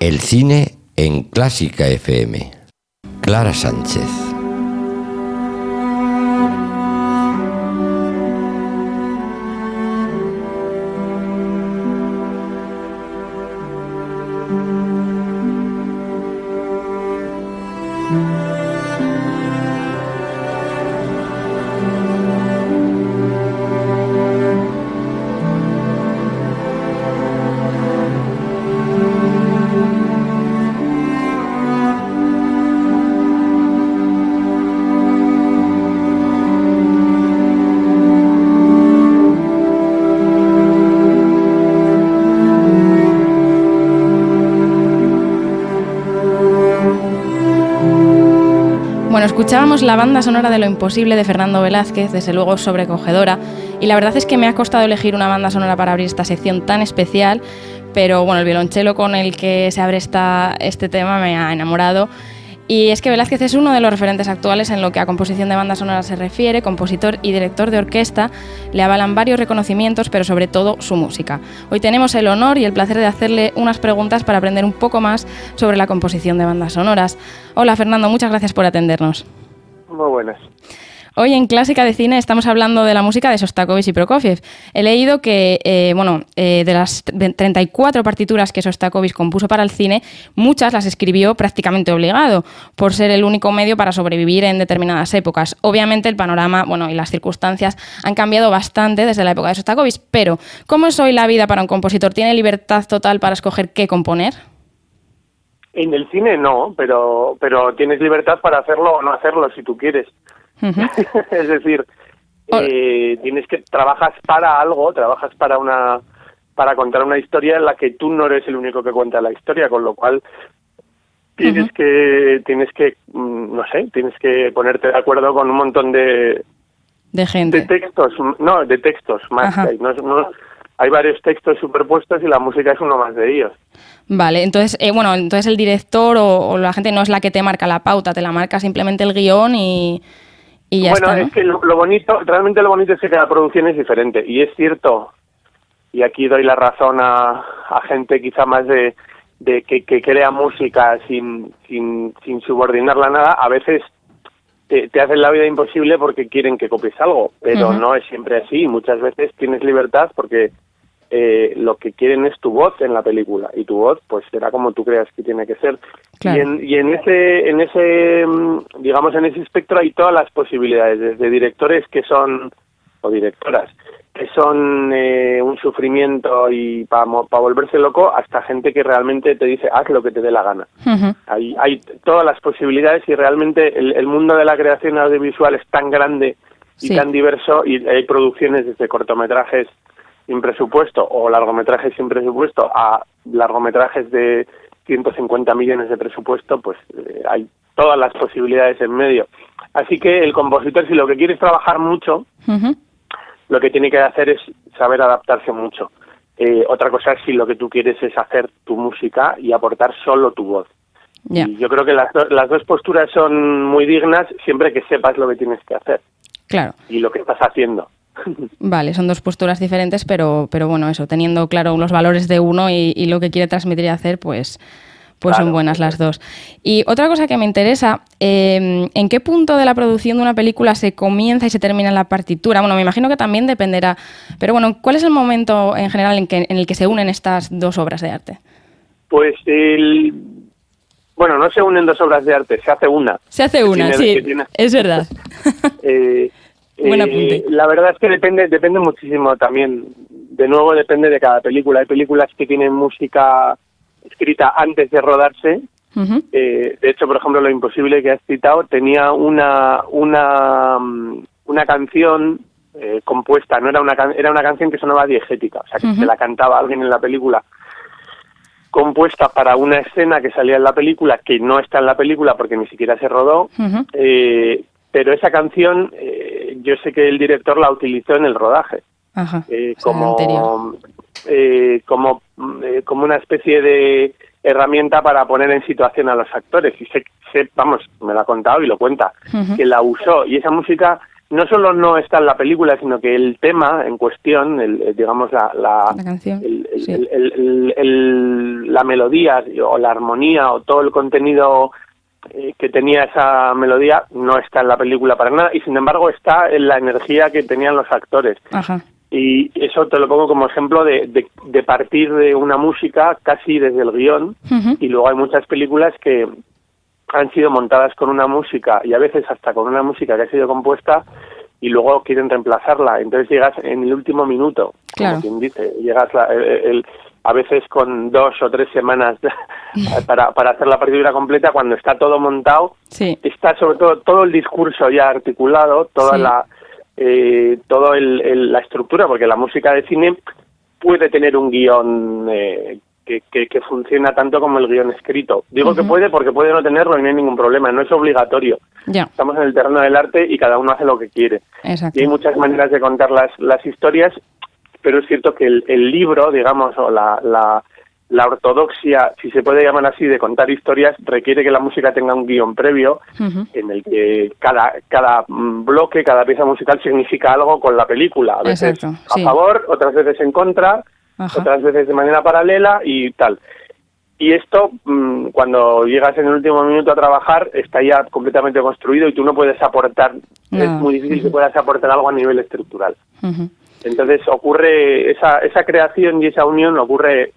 El cine en Clásica FM. Clara Sánchez. Escuchábamos la banda sonora de Lo Imposible de Fernando Velázquez, desde luego sobrecogedora, y la verdad es que me ha costado elegir una banda sonora para abrir esta sección tan especial, pero bueno, el violonchelo con el que se abre esta, este tema me ha enamorado. Y es que Velázquez es uno de los referentes actuales en lo que a composición de banda sonora se refiere, compositor y director de orquesta, le avalan varios reconocimientos, pero sobre todo su música. Hoy tenemos el honor y el placer de hacerle unas preguntas para aprender un poco más sobre la composición de bandas sonoras. Hola Fernando, muchas gracias por atendernos. Muy buenas. Hoy en Clásica de Cine estamos hablando de la música de Sostakovich y Prokofiev. He leído que, eh, bueno, eh, de las 34 partituras que Sostakovich compuso para el cine, muchas las escribió prácticamente obligado, por ser el único medio para sobrevivir en determinadas épocas. Obviamente el panorama, bueno, y las circunstancias han cambiado bastante desde la época de Sostakovich, pero ¿cómo es hoy la vida para un compositor? ¿Tiene libertad total para escoger qué componer? En el cine no, pero, pero tienes libertad para hacerlo o no hacerlo si tú quieres. es decir, eh, tienes que trabajas para algo, trabajas para una para contar una historia en la que tú no eres el único que cuenta la historia, con lo cual tienes que tienes que mm, no sé, tienes que ponerte de acuerdo con un montón de de gente, de textos, no, de textos más que hay, no, hay varios textos superpuestos y la música es uno más de ellos. Vale, entonces, eh, bueno, entonces el director o, la gente no es la que te marca la pauta, te la marca simplemente el guion y, y ya bueno, está. es que lo, bonito, realmente lo bonito es que cada producción es diferente y es cierto, y aquí doy la razón a, a gente quizá más de, de que, que crea música sin, sin, sin subordinarla a nada, a veces te, te, hacen la vida imposible porque quieren que copies algo, pero no es siempre así. Muchas veces tienes libertad porque eh, lo que quieren es tu voz en la película y tu voz pues será como tú creas que tiene que ser. Y, en, y en ese en ese mm, digamos en ese espectro hay todas las posibilidades desde directores que son o directoras que son eh, un sufrimiento y para volverse loco hasta gente que realmente te dice haz lo que te dé la gana hay, hay todas las posibilidades y realmente el, mundo de la creación audiovisual es tan grande y tan diverso y hay producciones desde cortometrajes sin presupuesto o largometrajes sin presupuesto a largometrajes de 150 millones de presupuesto, pues eh, hay todas las posibilidades en medio. Así que el compositor, si lo que quiere es trabajar mucho, lo que tiene que hacer es saber adaptarse mucho. Eh, otra cosa es si lo que tú quieres es hacer tu música y aportar solo tu voz. Y yo creo que las, las dos posturas son muy dignas siempre que sepas lo que tienes que hacer. Claro. Y lo que estás haciendo. Vale, son dos posturas diferentes, pero, pero bueno, eso, teniendo claro los valores de uno y, lo que quiere transmitir y hacer, pues, pues son buenas las dos. Y otra cosa que me interesa, em, ¿en qué punto de la producción de una película se comienza y se termina la partitura? Bueno, me imagino que también dependerá, pero bueno, ¿cuál es el momento en general en, que, en el que se unen estas dos obras de arte? Pues el... Bueno, no se unen dos obras de arte, se hace una. Se hace una, sí, es verdad. eh, eh, la verdad es que depende, depende muchísimo también. De nuevo depende de cada película. Hay películas que tienen música escrita antes de rodarse. Eh, de hecho, por ejemplo, Lo Imposible que has citado tenía una una mm, una canción eh, compuesta. No era una era una canción que sonaba diegética, o sea que se la cantaba alguien en la película. compuesta para una escena que salía en la película, que no está en la película porque ni siquiera se rodó, eh, pero esa canción eh, yo sé que el director la utilizó en el rodaje. Eh, como, como, como una especie de herramienta para poner en situación a los actores. Y sé, vamos, me lo ha contado y lo cuenta, que la usó. Y esa música no solo no está en la película, sino que el tema en cuestión, el, digamos la, la, la melodía o la armonía o todo el contenido eh, que tenía esa melodía no está en la película para nada y sin embargo está en la energía que tenían los actores. Y eso te lo pongo como ejemplo de, de, partir de una música casi desde el guion y luego hay muchas películas que, han sido montadas con una música y a veces hasta con una música que ha sido compuesta y luego quieren reemplazarla. Entonces llegas en el último minuto, como quien dice, llegas el, a veces con dos o tres semanas para, para hacer la partitura completa cuando está todo montado. Está sobre todo todo el discurso ya articulado, toda la eh, todo el, la estructura, porque la música de cine puede tener un guion eh, que, funciona tanto como el guion escrito. Digo que puede porque puede no tenerlo y no hay ningún problema, no es obligatorio. Estamos en el terreno del arte y cada uno hace lo que quiere. Y hay muchas maneras de contar las, las historias, pero es cierto que el, libro, digamos, o la, la, ortodoxia, si se puede llamar así, de contar historias, requiere que la música tenga un guion previo en el que cada, cada bloque, cada pieza musical significa algo con la película. A veces a favor, otras veces en contra otras veces de manera paralela y tal. Y esto, mm, cuando llegas en el último minuto a trabajar, está ya completamente construido y tú no puedes aportar, es muy difícil que puedas aportar algo a nivel estructural. Entonces ocurre, esa, esa creación y esa unión ocurre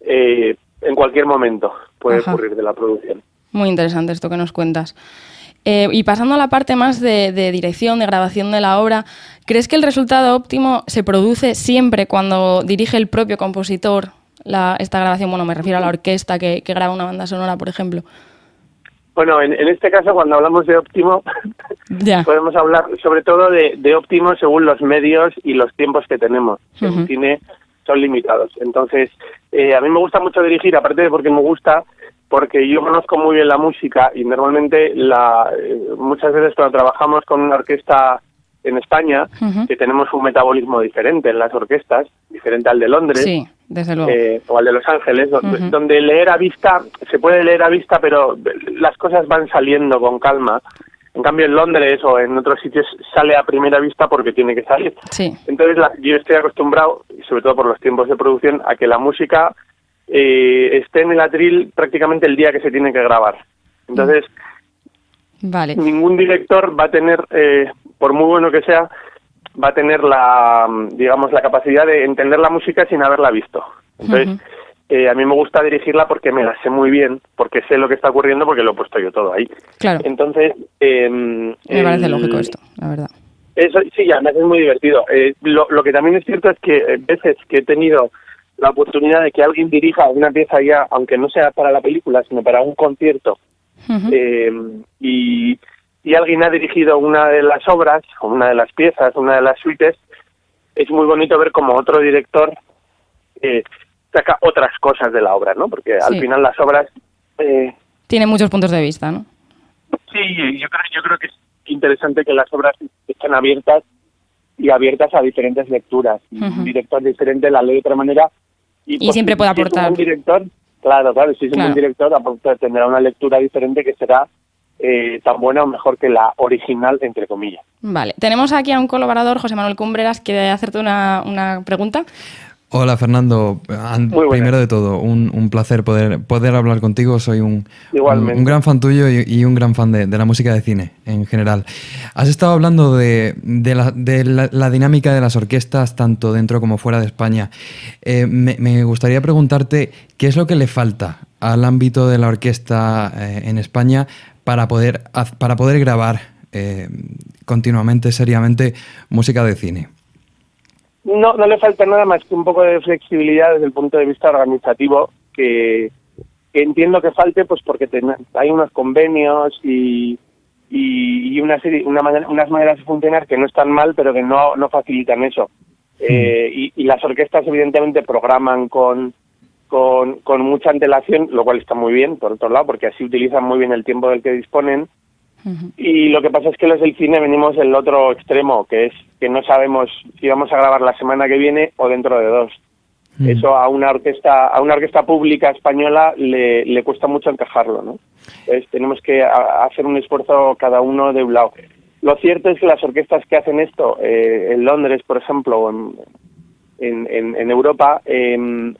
eh, en cualquier momento, puede ocurrir de la producción. Muy interesante esto que nos cuentas. Eh, y pasando a la parte más de, dirección, de grabación de la obra, ¿crees que el resultado óptimo se produce siempre cuando dirige el propio compositor esta grabación? Bueno, me refiero a la orquesta que, graba una banda sonora, por ejemplo. Bueno, en, este caso, cuando hablamos de óptimo, podemos hablar sobre todo de, óptimo según los medios y los tiempos que tenemos. El cine son limitados. Entonces, eh, a mí me gusta mucho dirigir, aparte de porque me gusta, porque yo conozco muy bien la música y normalmente la, eh, muchas veces cuando trabajamos con una orquesta en España, que tenemos un metabolismo diferente en las orquestas, diferente al de Londres, eh, o al de Los Ángeles, donde, leer a vista, se puede leer a vista, pero las cosas van saliendo con calma. En cambio, en Londres o en otros sitios sale a primera vista porque tiene que salir. Entonces, yo estoy acostumbrado, sobre todo por los tiempos de producción, a que la música eh, esté en el atril prácticamente el día que se tiene que grabar. Entonces, vale. ningún director va a tener, eh, por muy bueno que sea, va a tener la, digamos, la capacidad de entender la música sin haberla visto. Entonces, eh, a mí me gusta dirigirla porque me la sé muy bien, porque sé lo que está ocurriendo, porque lo he puesto yo todo ahí. Claro. Entonces, me parece lógico esto, la verdad. Eso, sí, además es muy divertido. lo, lo que también es cierto es que veces que he tenido la oportunidad de que alguien dirija una pieza ya, aunque no sea para la película, sino para un concierto, eh, y, y alguien ha dirigido una de las obras, o una de las piezas, una de las suites, es muy bonito ver como otro director eh, saca otras cosas de la obra, ¿no? Porque al final las obras... Eh, Tiene muchos puntos de vista, ¿no? Sí, yo creo, yo creo que es interesante que las obras estén abiertas y abiertas a diferentes lecturas. Un director diferente la lee de otra manera y, pues, siempre puede aportar. un director, claro, claro, si es un director, tendrá una lectura diferente que será eh, tan buena o mejor que la original, entre comillas. Vale, tenemos aquí a un colaborador, José Manuel Cumbreras, quiere hacerte una, una pregunta. Hola Fernando, primero de todo, un, placer poder, poder hablar contigo. Soy un, un, gran fan tuyo y, un gran fan de, la música de cine en general. Has estado hablando de, la, dinámica de las orquestas tanto dentro como fuera de España. Eh, me, gustaría preguntarte qué es lo que le falta al ámbito de la orquesta eh, en España para poder, para poder grabar eh, continuamente, seriamente, música de cine. No, no le falta nada más que un poco de flexibilidad desde el punto de vista organizativo que, entiendo que falte pues porque hay unos convenios y, y, una serie, una unas maneras de funcionar que no están mal pero que no, no facilitan eso. Eh, y, las orquestas evidentemente programan con, con, con mucha antelación, lo cual está muy bien, por otro lado, porque así utilizan muy bien el tiempo del que disponen. Y lo que pasa es que los del cine venimos del otro extremo, que es que no sabemos si vamos a grabar la semana que viene o dentro de dos. Mm. Eso a una orquesta, a una orquesta pública española le, le cuesta mucho encajarlo, ¿no? Entonces tenemos que hacer un esfuerzo cada uno de un lado. Lo cierto es que las orquestas que hacen esto, eh, en Londres, por ejemplo, o en, en, en, Europa, em,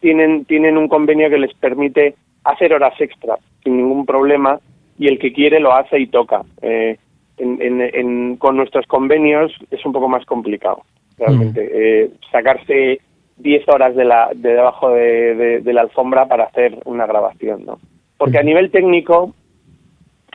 tienen, tienen un convenio que les permite hacer horas extra sin ningún problema y el que quiere lo hace y toca. Eh, en, con nuestros convenios es un poco más complicado, realmente. Mm. Eh, sacarse 10 horas de, la, de debajo de, la alfombra para hacer una grabación, ¿no? Porque a nivel técnico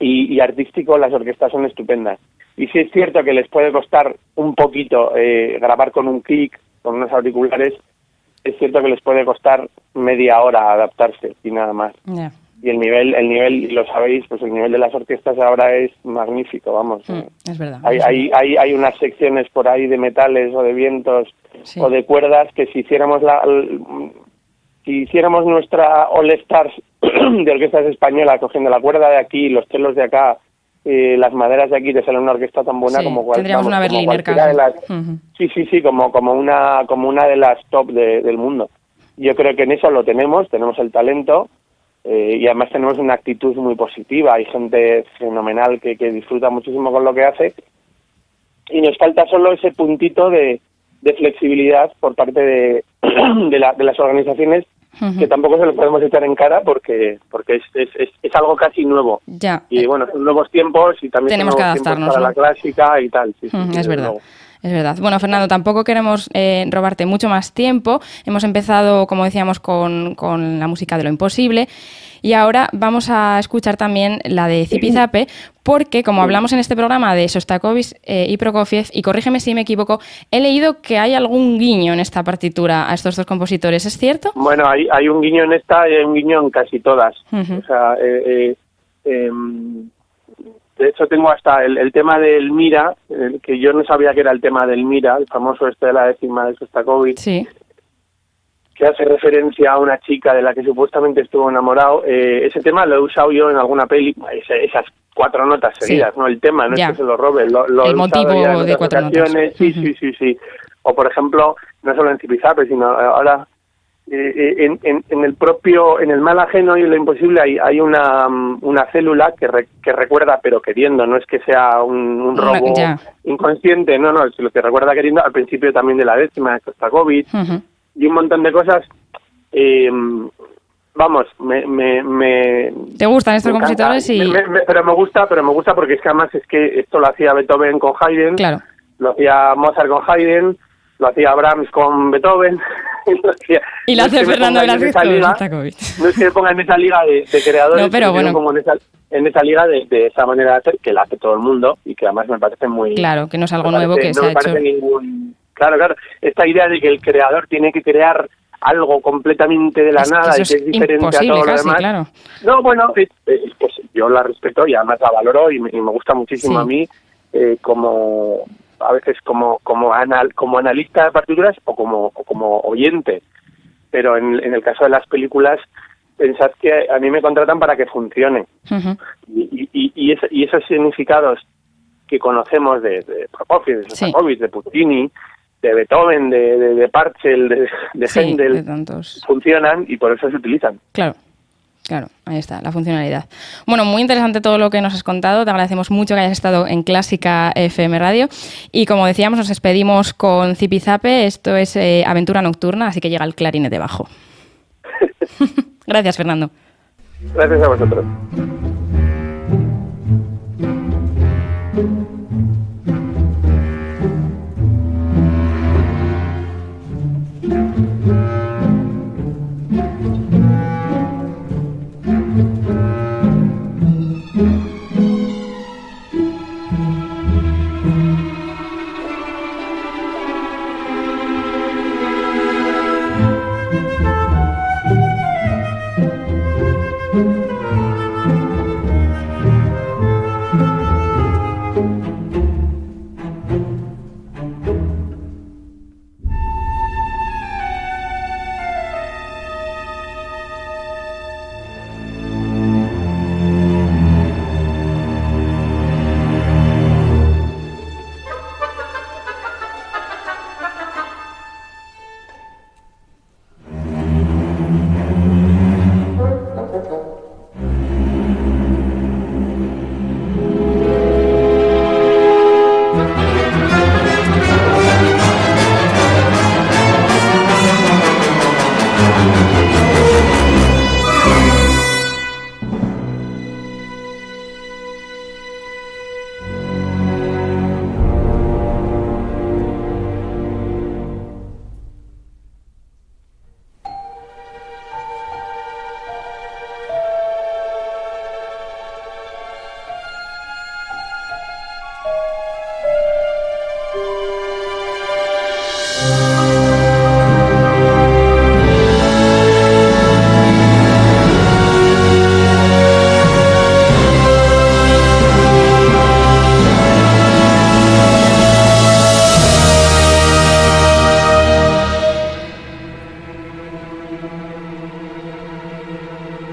y, artístico las orquestas son estupendas. Y sí es cierto que les puede costar un poquito eh, grabar con un kick, con unos auriculares, es cierto que les puede costar media hora adaptarse y nada más. Y el nivel, el nivel, lo sabéis, pues el nivel de las orquestas ahora es magnífico, vamos. Mm, es verdad. Hay, hay, hay, hay, unas secciones por ahí de metales o de vientos o de cuerdas que si hiciéramos la, si hiciéramos nuestra All Stars de orquestas españolas cogiendo la cuerda de aquí, los telos de acá, eh, las maderas de aquí te sale una orquesta tan buena como cualquiera. Tendríamos una Berliner Sí, sí, sí, como, como, una, como una de las top del mundo. Yo creo que en eso lo tenemos, tenemos el talento eh, y además tenemos una actitud muy positiva. Hay gente fenomenal que, que disfruta muchísimo con lo que hace y nos falta solo ese puntito de, de flexibilidad por parte de, de, la, de las organizaciones que tampoco se lo podemos echar en cara porque porque es, es, es, algo casi nuevo. Ya. Y bueno, son nuevos tiempos y también tenemos que adaptarnos para la clásica y tal. es verdad. Es verdad. Bueno, Fernando, tampoco queremos eh, robarte mucho más tiempo. Hemos empezado, como decíamos, con, con la música de lo imposible. Y ahora vamos a escuchar también la de Zipizape, porque como hablamos en este programa de Sostakovich eh, y Prokofiev, y corrígeme si me equivoco, he leído que hay algún guiño en esta partitura a estos dos compositores, ¿es cierto? Bueno, hay, hay un guiño en esta y hay un guiño en casi todas. O sea, eh, eh, em, de hecho tengo hasta el, tema del Mira, que yo no sabía que era el tema del Mira, el famoso este de la décima de Sostakovich. Sí que hace referencia a una chica de la que supuestamente estuvo enamorado. Eh, ese tema lo he usado yo en alguna peli, esas cuatro notas seguidas, ¿no? El tema, no es que se lo robe, lo, lo El motivo de cuatro notas. Sí, sí, sí, sí. O por ejemplo, no solo en Zipizape, sino ahora eh, eh, en, en, en, el propio, en el mal ajeno y en lo imposible hay, hay una, una célula que, que recuerda pero queriendo, no es que sea un, un robo inconsciente, no, no, es lo que recuerda queriendo al principio también de la décima de Costa-Covid y un montón de cosas. Eh, vamos, me, me, me, ¿Te gustan estos compositores? Y... pero me gusta, pero me gusta porque es que además es que esto lo hacía Beethoven con Haydn, claro. lo hacía Mozart con Haydn, lo hacía Brahms con Beethoven. y lo, hace Fernando Velázquez con No es que me ponga en esa liga de, creadores, no, pero bueno. como en esa, en esa liga de, de, esa manera de hacer, que la hace todo el mundo y que además me parece muy... Claro, que no es algo nuevo que se ha hecho... Ningún, Claro, claro. Esta idea de que el creador tiene que crear algo completamente de la nada y que es diferente a todo lo demás. No, bueno, pues yo la respeto y además la valoro y me, gusta muchísimo a mí eh, como a veces como como anal, como analista de partituras o como como oyente. Pero en, el caso de las películas pensad que a mí me contratan para que funcione. y, y, y, esos significados que conocemos de, de Prokofiev, de Sostakovich, de Puccini, de Beethoven, de, de, de Parcel, de, de funcionan y por eso se utilizan. Claro. Claro, ahí está, la funcionalidad. Bueno, muy interesante todo lo que nos has contado. Te agradecemos mucho que hayas estado en Clásica FM Radio. Y como decíamos, nos despedimos con Zipizape. Esto es eh, Aventura Nocturna, así que llega el clarinete bajo. Gracias, Fernando. Gracias a vosotros.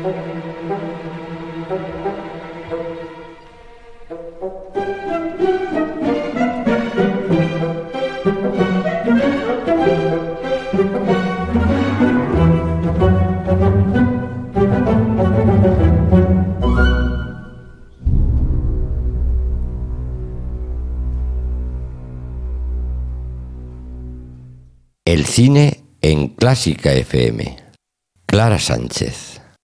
El cine en Clásica FM. Clara Sánchez.